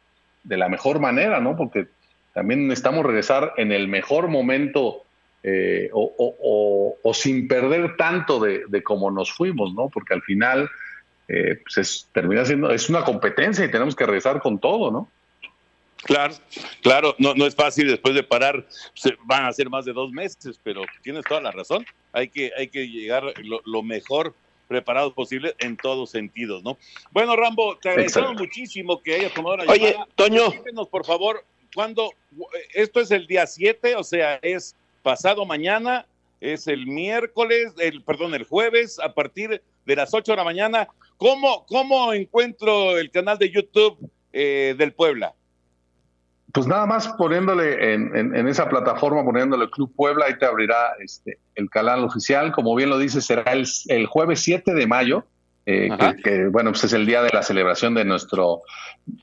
de la mejor manera, ¿no? Porque también necesitamos regresar en el mejor momento eh, o, sin perder tanto de, de cómo nos fuimos, ¿no? Porque al final eh, pues es, termina siendo, es una competencia y tenemos que regresar con todo, ¿no?
Claro, claro, no, no es fácil después de parar, van a ser más de dos meses, pero tienes toda la razón, hay que, hay que llegar lo, mejor preparados posible en todos sentidos, ¿no? Bueno, Rambo, te agradecemos muchísimo que hayas tomado la
Oye, Toño.
por favor, cuando esto es el día 7, o sea, es pasado mañana, es el miércoles, el perdón, el jueves a partir de las 8 de la mañana. ¿Cómo, cómo encuentro el canal de YouTube eh, del Puebla?
Pues nada más poniéndole en, esa plataforma, poniéndole Club Puebla, ahí te abrirá este, el canal oficial. Como bien lo dice, será el, el jueves 7 de mayo, eh, que, que, bueno, pues es el día de la celebración de nuestro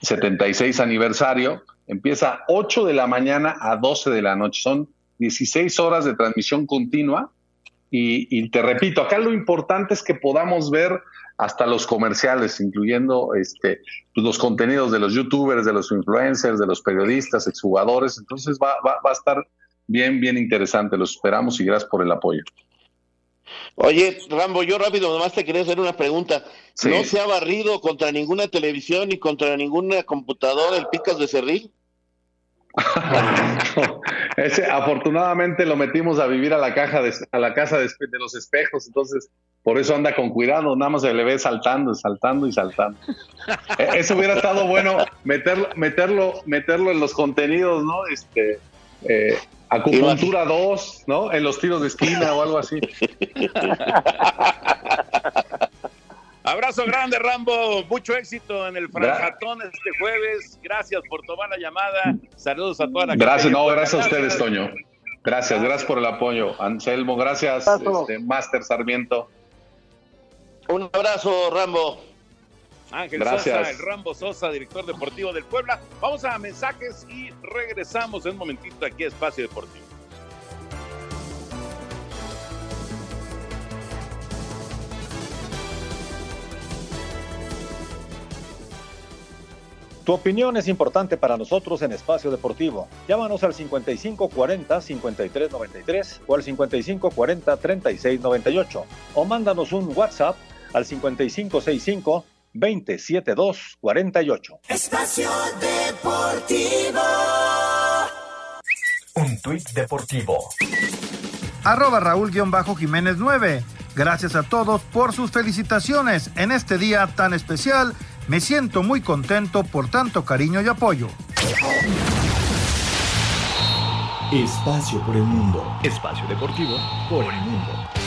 76 aniversario. Empieza 8 de la mañana a 12 de la noche. Son 16 horas de transmisión continua. Y, te repito, acá lo importante es que podamos ver hasta los comerciales, incluyendo este, pues, los contenidos de los youtubers, de los influencers, de los periodistas, exjugadores. Entonces va, va, va a estar bien, bien interesante. Los esperamos y gracias por el apoyo.
Oye, Rambo, yo rápido nomás te quería hacer una pregunta. ¿No se ha barrido contra ninguna televisión ni contra ninguna computadora el Picas de Cerril?
Ese, afortunadamente lo metimos a vivir a la caja de, a la casa de, los espejos, entonces por eso anda con cuidado, nada más se le ve saltando, saltando y saltando. E, eso hubiera estado bueno meterlo, meterlo, meterlo en los contenidos, ¿no? Este eh, acupuntura 2, ¿no? En los tiros de esquina o algo así.
Abrazo grande, Rambo. Mucho éxito en el franjatón este jueves. Gracias por tomar la llamada. Saludos a toda la
Gracias, no, gracias a ustedes, Toño. Gracias, gracias por el apoyo. Anselmo, gracias, este, Master Sarmiento.
Un abrazo, Rambo.
Ángel Sosa, el Rambo Sosa, director deportivo del Puebla. Vamos a mensajes y regresamos en un momentito aquí a Espacio Deportivo.
Tu opinión es importante para nosotros en Espacio Deportivo. Llámanos al 5540-5393 o al 5540-3698 o mándanos un WhatsApp al 5565-27248.
Espacio Deportivo.
Un tuit deportivo.
Arroba Raúl-Jiménez 9. Gracias a todos por sus felicitaciones en este día tan especial me siento muy contento por tanto cariño y apoyo.
Espacio por el mundo. Espacio deportivo por el mundo.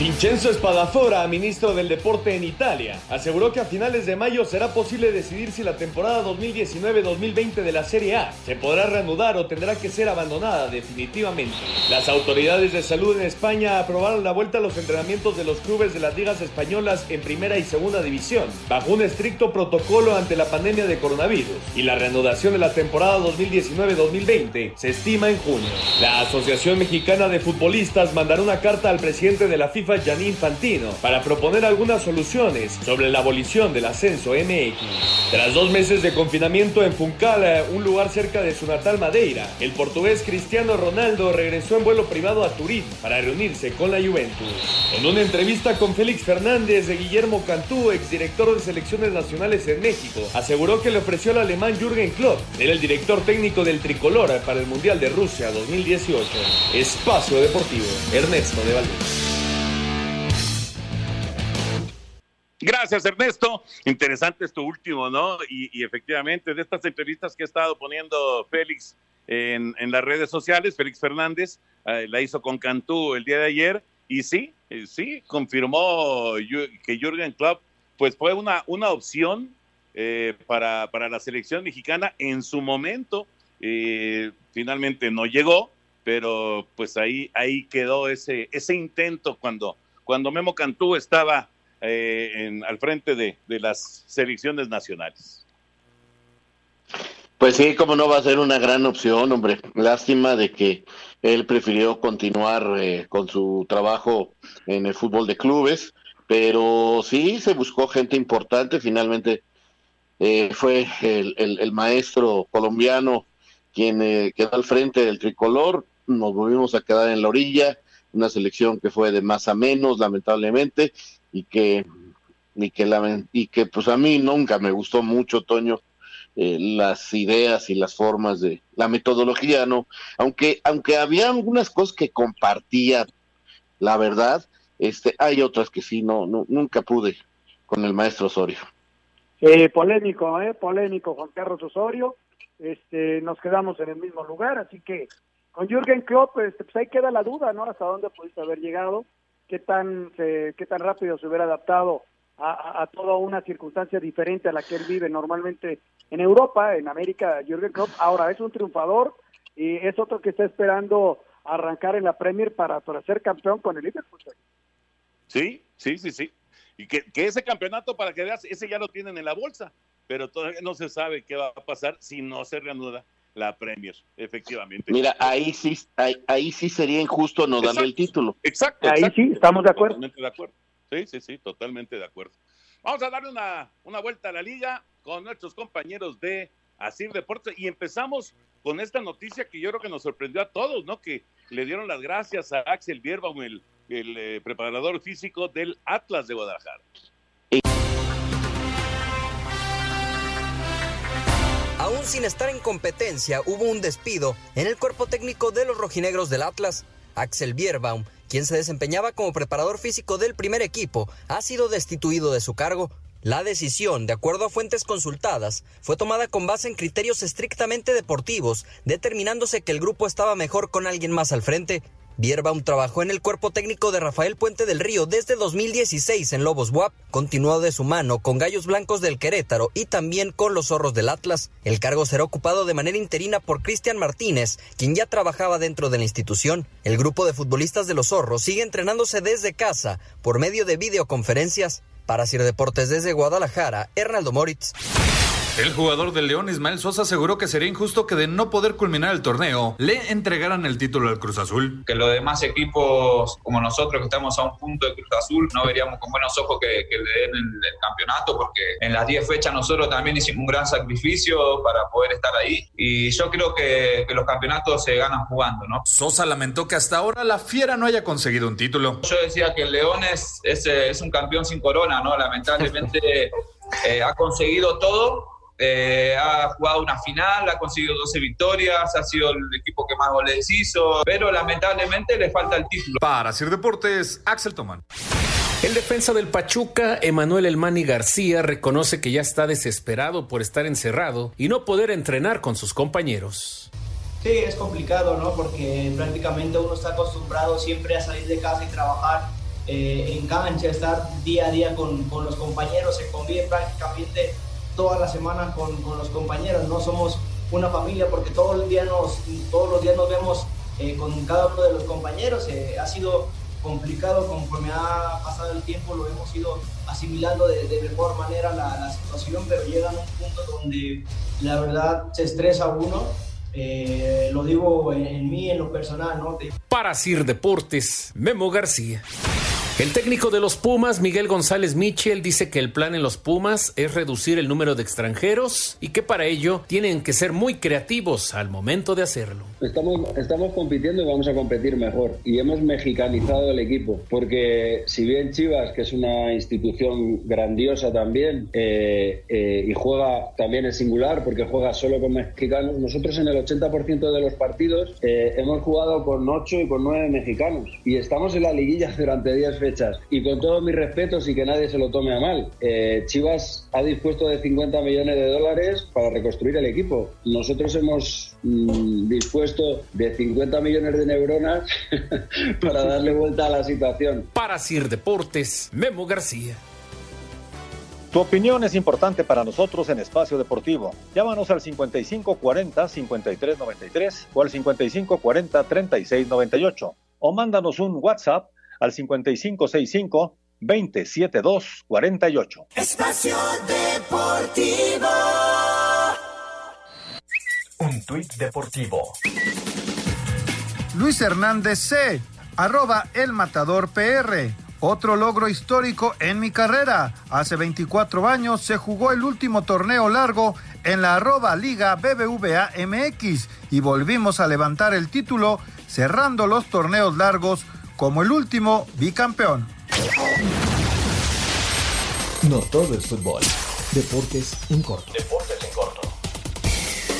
Vincenzo Spadafora, ministro del Deporte en Italia, aseguró que a finales de mayo será posible decidir si la temporada 2019-2020 de la Serie A se podrá reanudar o tendrá que ser abandonada definitivamente. Las autoridades de salud en España aprobaron la vuelta a los entrenamientos de los clubes de las ligas españolas en primera y segunda división, bajo un estricto protocolo ante la pandemia de coronavirus, y la reanudación de la temporada 2019-2020 se estima en junio. La Asociación Mexicana de Futbolistas mandará una carta al presidente de la FIFA
FIFA Gianni Infantino para proponer algunas soluciones sobre la abolición del ascenso MX. Tras dos meses de confinamiento en Funcal, un lugar cerca de su natal Madeira, el portugués Cristiano Ronaldo regresó en vuelo privado a Turín para reunirse con la Juventus. En una entrevista con Félix Fernández, de Guillermo Cantú, exdirector de selecciones nacionales en México, aseguró que le ofreció al alemán Jürgen Klopp, era el director técnico del tricolor para el Mundial de Rusia 2018. Espacio Deportivo, Ernesto de Valdés.
Gracias, Ernesto. Interesante esto último, ¿no? Y, efectivamente, de estas entrevistas que ha estado poniendo Félix en, las redes sociales, Félix Fernández eh, la hizo con Cantú el día de ayer, y sí, eh, sí, confirmó que Jürgen Klopp pues fue una, una opción eh, para, para, la selección mexicana en su momento. finalmente no llegó, pero pues ahí, ahí quedó ese, ese intento cuando, cuando Memo Cantú estaba eh, al frente de, las selecciones nacionales.
Pues sí, como no va a ser una gran opción, hombre. Lástima de que él prefirió continuar eh, con su trabajo en el fútbol de clubes, pero sí se buscó gente importante. Finalmente eh, fue el, maestro colombiano quien quedó al frente del tricolor. Nos volvimos a quedar en la orilla, una selección que fue de más a menos, lamentablemente, y que y que y que pues a mí nunca me gustó mucho Toño eh, las ideas y las formas de la metodología no aunque aunque había algunas cosas que compartía la verdad este hay otras que sí no, nunca pude con el maestro Osorio.
Eh, polémico eh polémico Juan Carlos Osorio. Este nos quedamos en el mismo lugar así que con Jürgen Klopp este, pues ahí queda la duda no hasta dónde pudiste haber llegado qué tan, qué tan rápido se hubiera adaptado a, toda una circunstancia diferente a la que él vive normalmente en Europa, en América, Jürgen Klopp. Ahora es un triunfador y es otro que está esperando arrancar en la Premier para, para ser campeón con el Liverpool.
Sí, sí, sí, sí. Y que, que ese campeonato, para que veas, ese ya lo tienen en la bolsa, pero todavía no se sabe qué va a pasar si no se reanuda la Premier, efectivamente.
Mira, ahí sí, ahí, sí sería injusto no darle el título.
Exacto.
Ahí sí, estamos de acuerdo.
Totalmente de acuerdo. Sí, sí, sí, totalmente de acuerdo. Vamos a darle una, una vuelta a la liga con nuestros compañeros de Asir Deportes y empezamos con esta noticia que yo creo que nos sorprendió a todos, ¿no? Que le dieron las gracias a Axel Bierbaum, el, el eh, preparador físico del Atlas de Guadalajara.
Sin estar en competencia, hubo un despido en el cuerpo técnico de los rojinegros del Atlas. Axel Bierbaum, quien se desempeñaba como preparador físico del primer equipo, ha sido destituido de su cargo. La decisión, de acuerdo a fuentes consultadas, fue tomada con base en criterios estrictamente deportivos, determinándose que el grupo estaba mejor con alguien más al frente. Bierbaum trabajó en el cuerpo técnico de Rafael Puente del Río desde 2016 en Lobos WAP, continuó de su mano con Gallos Blancos del Querétaro y también con los Zorros del Atlas. El cargo será ocupado de manera interina por Cristian Martínez, quien ya trabajaba dentro de la institución. El grupo de futbolistas de los Zorros sigue entrenándose desde casa por medio de videoconferencias. Para Sir Deportes desde Guadalajara, Hernaldo Moritz.
El jugador del León, Ismael Sosa, aseguró que sería injusto que de no poder culminar el torneo, le entregaran el título al Cruz Azul.
Que los demás equipos, como nosotros que estamos a un punto de Cruz Azul, no veríamos con buenos ojos que, le den el, campeonato, porque en las 10 fechas nosotros también hicimos un gran sacrificio para poder estar ahí. Y yo creo que, los campeonatos se ganan jugando, ¿no?
Sosa lamentó que hasta ahora la Fiera no haya conseguido un título.
Yo decía que el León es, es, un campeón sin corona, ¿no? Lamentablemente eh, ha conseguido todo eh, ha jugado una final, ha conseguido 12 victorias, ha sido el equipo que más goles hizo, pero lamentablemente le falta el título.
Para Sir Deportes, Axel Tomán.
El defensa del Pachuca, Emanuel Elmani García, reconoce que ya está desesperado por estar encerrado y no poder entrenar con sus compañeros.
Sí, es complicado, ¿no? Porque prácticamente uno está acostumbrado siempre a salir de casa y trabajar eh, en cancha, estar día a día con, con los compañeros, se convive prácticamente toda la semana con, con, los compañeros, no somos una familia porque todo el día nos, todos los días nos vemos eh, con cada uno de los compañeros. Eh, ha sido complicado conforme ha pasado el tiempo, lo hemos ido asimilando de, de mejor manera la, la, situación, pero llega a un punto donde la verdad se estresa uno. Eh, lo digo en, en, mí, en lo personal, ¿no?
Para Sir Deportes, Memo García. El técnico de los Pumas, Miguel González Michel, dice que el plan en los Pumas es reducir el número de extranjeros y que para ello tienen que ser muy creativos al momento de hacerlo.
Estamos, estamos compitiendo y vamos a competir mejor. Y hemos mexicanizado el equipo, porque si bien Chivas, que es una institución grandiosa también, eh, eh, y juega también en singular, porque juega solo con mexicanos, nosotros en el 80% de los partidos eh, hemos jugado con 8 y con 9 mexicanos. Y estamos en la liguilla durante 10 y con todos mis respetos y que nadie se lo tome a mal, eh, Chivas ha dispuesto de 50 millones de dólares para reconstruir el equipo. Nosotros hemos mm, dispuesto de 50 millones de neuronas para darle vuelta a la situación.
Para Sir Deportes, Memo García.
Tu opinión es importante para nosotros en Espacio Deportivo. Llámanos al 5540-5393 o al 5540-3698 o mándanos un WhatsApp al 5565 27248.
Espacio Deportivo.
Un tuit deportivo.
Luis Hernández C. Arroba el matador PR. Otro logro histórico en mi carrera. Hace 24 años se jugó el último torneo largo en la arroba Liga BBVA MX y volvimos a levantar el título cerrando los torneos largos como el último bicampeón.
No todo es fútbol. Deportes en corto. Deportes en corto.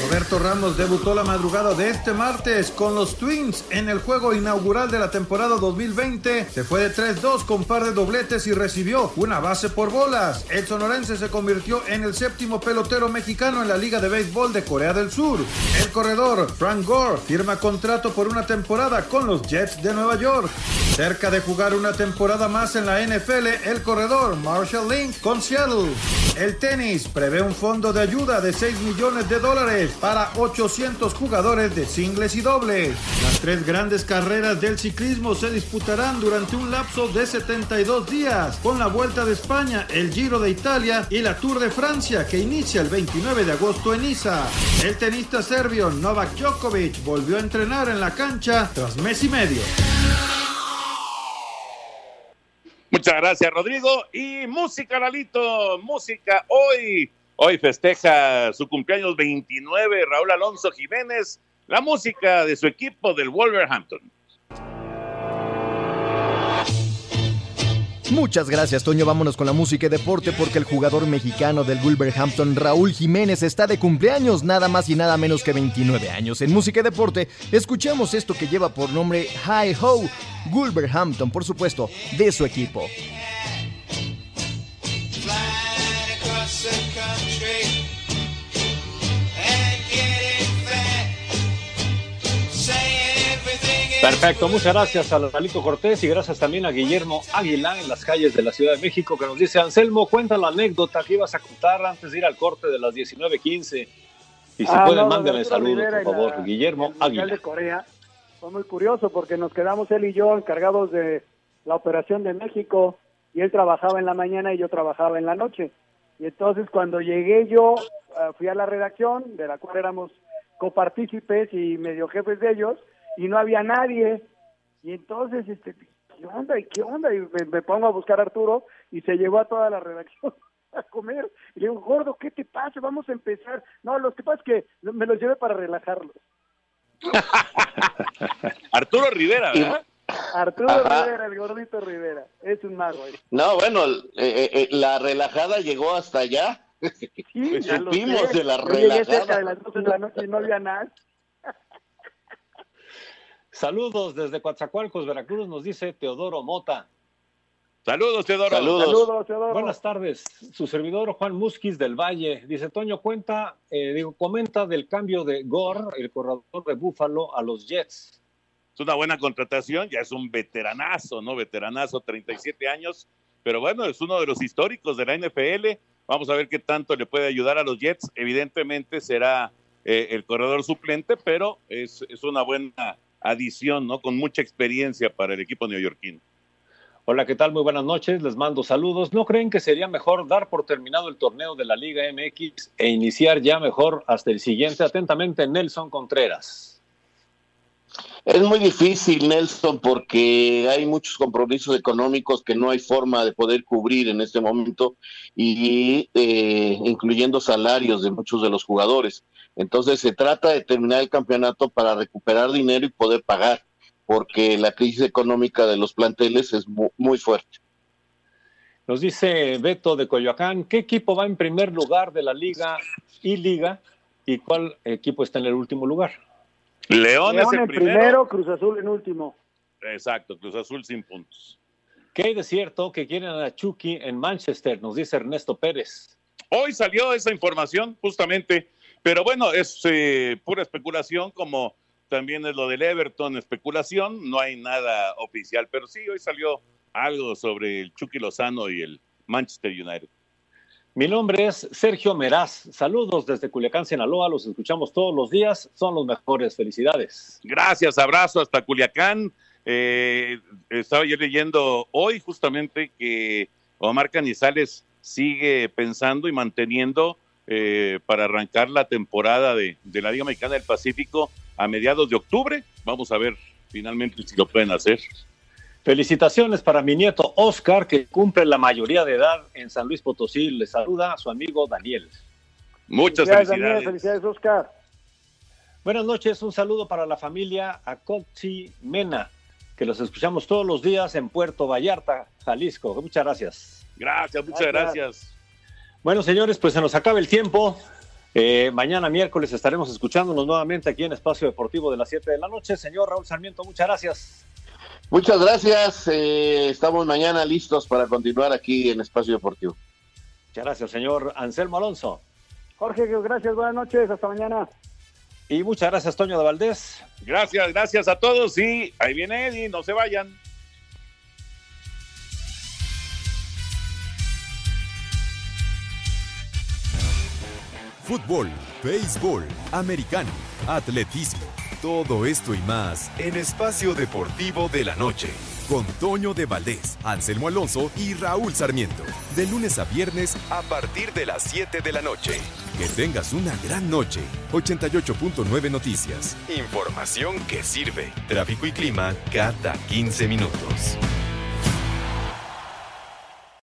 Roberto Ramos debutó la madrugada de este martes con los Twins en el juego inaugural de la temporada 2020. Se fue de 3-2 con par de dobletes y recibió una base por bolas. El sonorense se convirtió en el séptimo pelotero mexicano en la Liga de Béisbol de Corea del Sur. El corredor Frank Gore firma contrato por una temporada con los Jets de Nueva York. Cerca de jugar una temporada más en la NFL, el corredor Marshall Lynch con Seattle. El tenis prevé un fondo de ayuda de 6 millones de dólares para 800 jugadores de singles y dobles. Las tres grandes carreras del ciclismo se disputarán durante un lapso de 72 días, con la Vuelta de España, el Giro de Italia y la Tour de Francia, que inicia el 29 de agosto en Niza. El tenista serbio Novak Djokovic volvió a entrenar en la cancha tras mes y medio.
Muchas gracias, Rodrigo. Y música, Lalito, música hoy. Hoy festeja su cumpleaños 29 Raúl Alonso Jiménez, la música de su equipo del Wolverhampton.
Muchas gracias, Toño. Vámonos con la música y deporte porque el jugador mexicano del Wolverhampton, Raúl Jiménez, está de cumpleaños, nada más y nada menos que 29 años. En música y deporte, escuchemos esto que lleva por nombre Hi Ho, Wolverhampton, por supuesto, de su equipo.
Perfecto, muchas gracias a Lalito Cortés y gracias también a Guillermo Águila en las calles de la Ciudad de México que nos dice, Anselmo, cuenta la anécdota que ibas a contar antes de ir al corte de las 19.15. Y si
Ah,
pueden,
no,
mándeme saludos, por favor,
la-
Guillermo Águila.
de Corea. Fue muy curioso porque nos quedamos él y yo encargados de la operación de México y él trabajaba en la mañana y yo trabajaba en la noche. Y entonces cuando llegué yo ah, fui a la redacción de la cual éramos copartícipes y medio jefes de ellos y no había nadie. Y entonces, este, ¿qué onda? ¿Y qué onda? Y me, me pongo a buscar a Arturo y se llevó a toda la redacción a comer. Y le digo, gordo, ¿qué te pasa? Vamos a empezar. No, lo que pasa es que me los llevé para relajarlos.
Arturo Rivera, ¿verdad?
Arturo
Ajá.
Rivera, el gordito Rivera, es un mago. eh.
No, bueno, eh, eh, la relajada llegó hasta allá.
Sí, ya lo
Supimos
sé.
de la
Yo llegué cerca
relajada.
de las 12 de la noche y no había nada.
Saludos desde Coatzacoalcos, Veracruz, nos dice Teodoro Mota.
Saludos, Teodoro.
Saludos, Teodoro.
Buenas tardes. Su servidor Juan Musquiz del Valle dice, Toño, cuenta, eh, digo, comenta del cambio de Gore, el corredor de Búfalo, a los Jets.
Es una buena contratación, ya es un veteranazo, ¿no? Veteranazo, 37 años, pero bueno, es uno de los históricos de la NFL. Vamos a ver qué tanto le puede ayudar a los Jets. Evidentemente será eh, el corredor suplente, pero es, es una buena adición, ¿no? Con mucha experiencia para el equipo neoyorquino.
Hola, ¿qué tal? Muy buenas noches, les mando saludos. ¿No creen que sería mejor dar por terminado el torneo de la Liga MX e iniciar ya mejor hasta el siguiente? Atentamente, Nelson Contreras.
Es muy difícil, Nelson, porque hay muchos compromisos económicos que no hay forma de poder cubrir en este momento, y eh, incluyendo salarios de muchos de los jugadores. Entonces se trata de terminar el campeonato para recuperar dinero y poder pagar, porque la crisis económica de los planteles es muy, fuerte.
Nos dice Beto de Coyoacán, ¿qué equipo va en primer lugar de la liga y liga y cuál equipo está en el último lugar?
León, es el
en primero. Cruz Azul en último.
Exacto, Cruz Azul sin puntos.
¿Qué hay de cierto que quieren a Chucky en Manchester? Nos dice Ernesto Pérez.
Hoy salió esa información, justamente, pero bueno, es eh, pura especulación, como también es lo del Everton, especulación, no hay nada oficial, pero sí, hoy salió algo sobre el Chucky Lozano y el Manchester United.
Mi nombre es Sergio Meraz. Saludos desde Culiacán, Sinaloa. Los escuchamos todos los días. Son los mejores. Felicidades.
Gracias. Abrazo hasta Culiacán. Eh, estaba yo leyendo hoy justamente que Omar Canizales sigue pensando y manteniendo eh, para arrancar la temporada de, de la Liga Mexicana del Pacífico a mediados de octubre. Vamos a ver finalmente si lo pueden hacer.
Felicitaciones para mi nieto Oscar, que cumple la mayoría de edad en San Luis Potosí. Le saluda a su amigo Daniel.
Muchas felicidades.
felicidades, Oscar.
Buenas noches, un saludo para la familia Acotzi Mena, que los escuchamos todos los días en Puerto Vallarta, Jalisco. Muchas gracias.
Gracias, muchas gracias.
Bueno, señores, pues se nos acaba el tiempo. Eh, mañana miércoles estaremos escuchándonos nuevamente aquí en Espacio Deportivo de las 7 de la noche. Señor Raúl Sarmiento, muchas gracias.
Muchas gracias. Eh, estamos mañana listos para continuar aquí en Espacio Deportivo.
Muchas gracias, señor Anselmo Alonso.
Jorge, gracias. Buenas noches. Hasta mañana.
Y muchas gracias, Toño de Valdés.
Gracias, gracias a todos. Y ahí viene Eddie. No se vayan.
Fútbol, béisbol, americano, atletismo todo esto y más en Espacio Deportivo de la Noche. Con Toño de Valdés, Anselmo Alonso y Raúl Sarmiento. De lunes a viernes a partir de las 7 de la noche. Que tengas una gran noche. 88.9 Noticias. Información que sirve. Tráfico y clima cada 15 minutos.